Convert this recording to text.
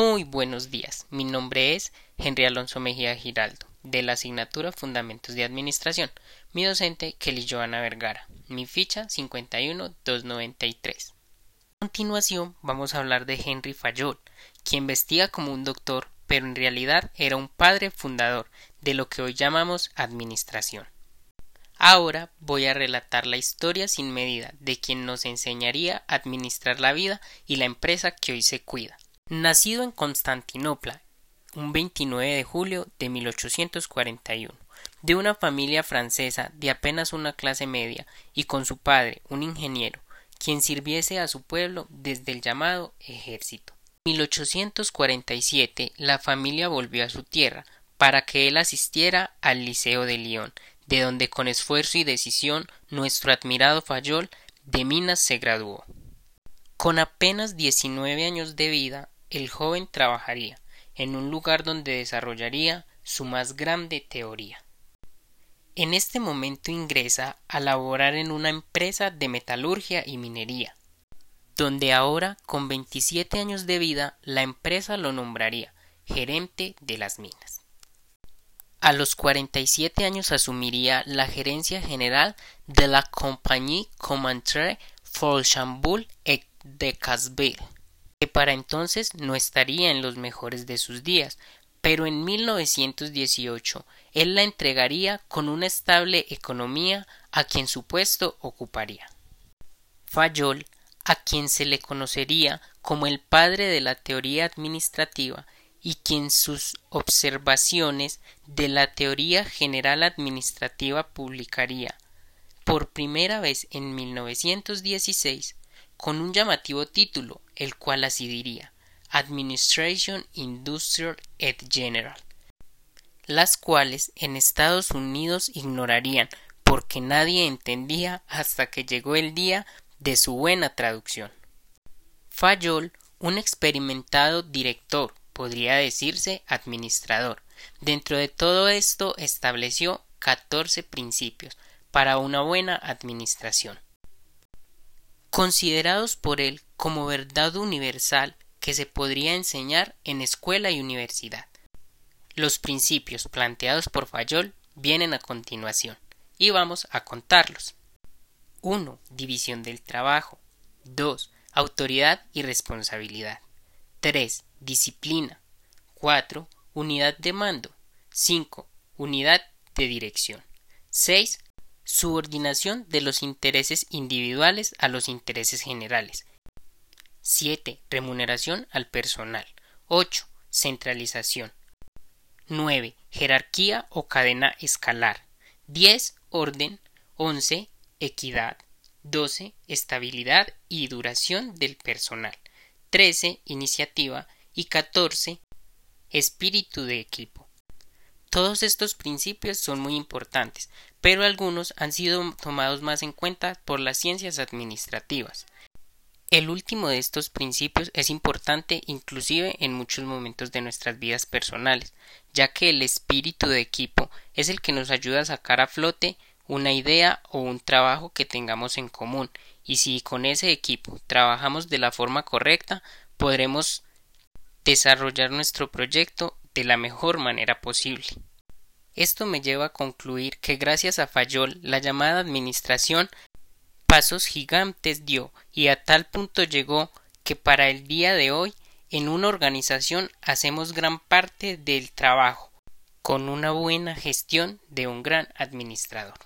Muy buenos días, mi nombre es Henry Alonso Mejía Giraldo, de la asignatura Fundamentos de Administración, mi docente Kelly Joana Vergara, mi ficha 51293. A continuación vamos a hablar de Henry Fayol, quien vestía como un doctor, pero en realidad era un padre fundador de lo que hoy llamamos administración. Ahora voy a relatar la historia sin medida de quien nos enseñaría a administrar la vida y la empresa que hoy se cuida. Nacido en Constantinopla un 29 de julio de 1841, de una familia francesa de apenas una clase media y con su padre, un ingeniero, quien sirviese a su pueblo desde el llamado ejército. En 1847 la familia volvió a su tierra para que él asistiera al Liceo de Lyon, de donde con esfuerzo y decisión nuestro admirado Fayol de Minas se graduó. Con apenas 19 años de vida, el joven trabajaría en un lugar donde desarrollaría su más grande teoría. En este momento ingresa a laborar en una empresa de metalurgia y minería, donde ahora, con 27 años de vida, la empresa lo nombraría gerente de las minas. A los 47 años asumiría la gerencia general de la Compagnie Commantre Folchamboul et de Casville que para entonces no estaría en los mejores de sus días, pero en 1918 él la entregaría con una estable economía a quien su puesto ocuparía. Fayol, a quien se le conocería como el padre de la teoría administrativa y quien sus observaciones de la teoría general administrativa publicaría por primera vez en 1916 con un llamativo título, el cual así diría Administration Industrial et General, las cuales en Estados Unidos ignorarían porque nadie entendía hasta que llegó el día de su buena traducción. Fayol, un experimentado director, podría decirse administrador. Dentro de todo esto estableció catorce principios para una buena administración considerados por él como verdad universal que se podría enseñar en escuela y universidad. Los principios planteados por Fayol vienen a continuación, y vamos a contarlos. 1. División del trabajo. 2. Autoridad y responsabilidad. 3. Disciplina. 4. Unidad de mando. 5. Unidad de dirección. 6 subordinación de los intereses individuales a los intereses generales. 7. Remuneración al personal. 8. Centralización. 9. Jerarquía o cadena escalar. 10. Orden. 11. Equidad. 12. Estabilidad y duración del personal. 13. Iniciativa. Y 14. Espíritu de equipo. Todos estos principios son muy importantes, pero algunos han sido tomados más en cuenta por las ciencias administrativas. El último de estos principios es importante inclusive en muchos momentos de nuestras vidas personales, ya que el espíritu de equipo es el que nos ayuda a sacar a flote una idea o un trabajo que tengamos en común, y si con ese equipo trabajamos de la forma correcta, podremos desarrollar nuestro proyecto de la mejor manera posible. Esto me lleva a concluir que gracias a Fayol la llamada administración pasos gigantes dio y a tal punto llegó que para el día de hoy en una organización hacemos gran parte del trabajo con una buena gestión de un gran administrador.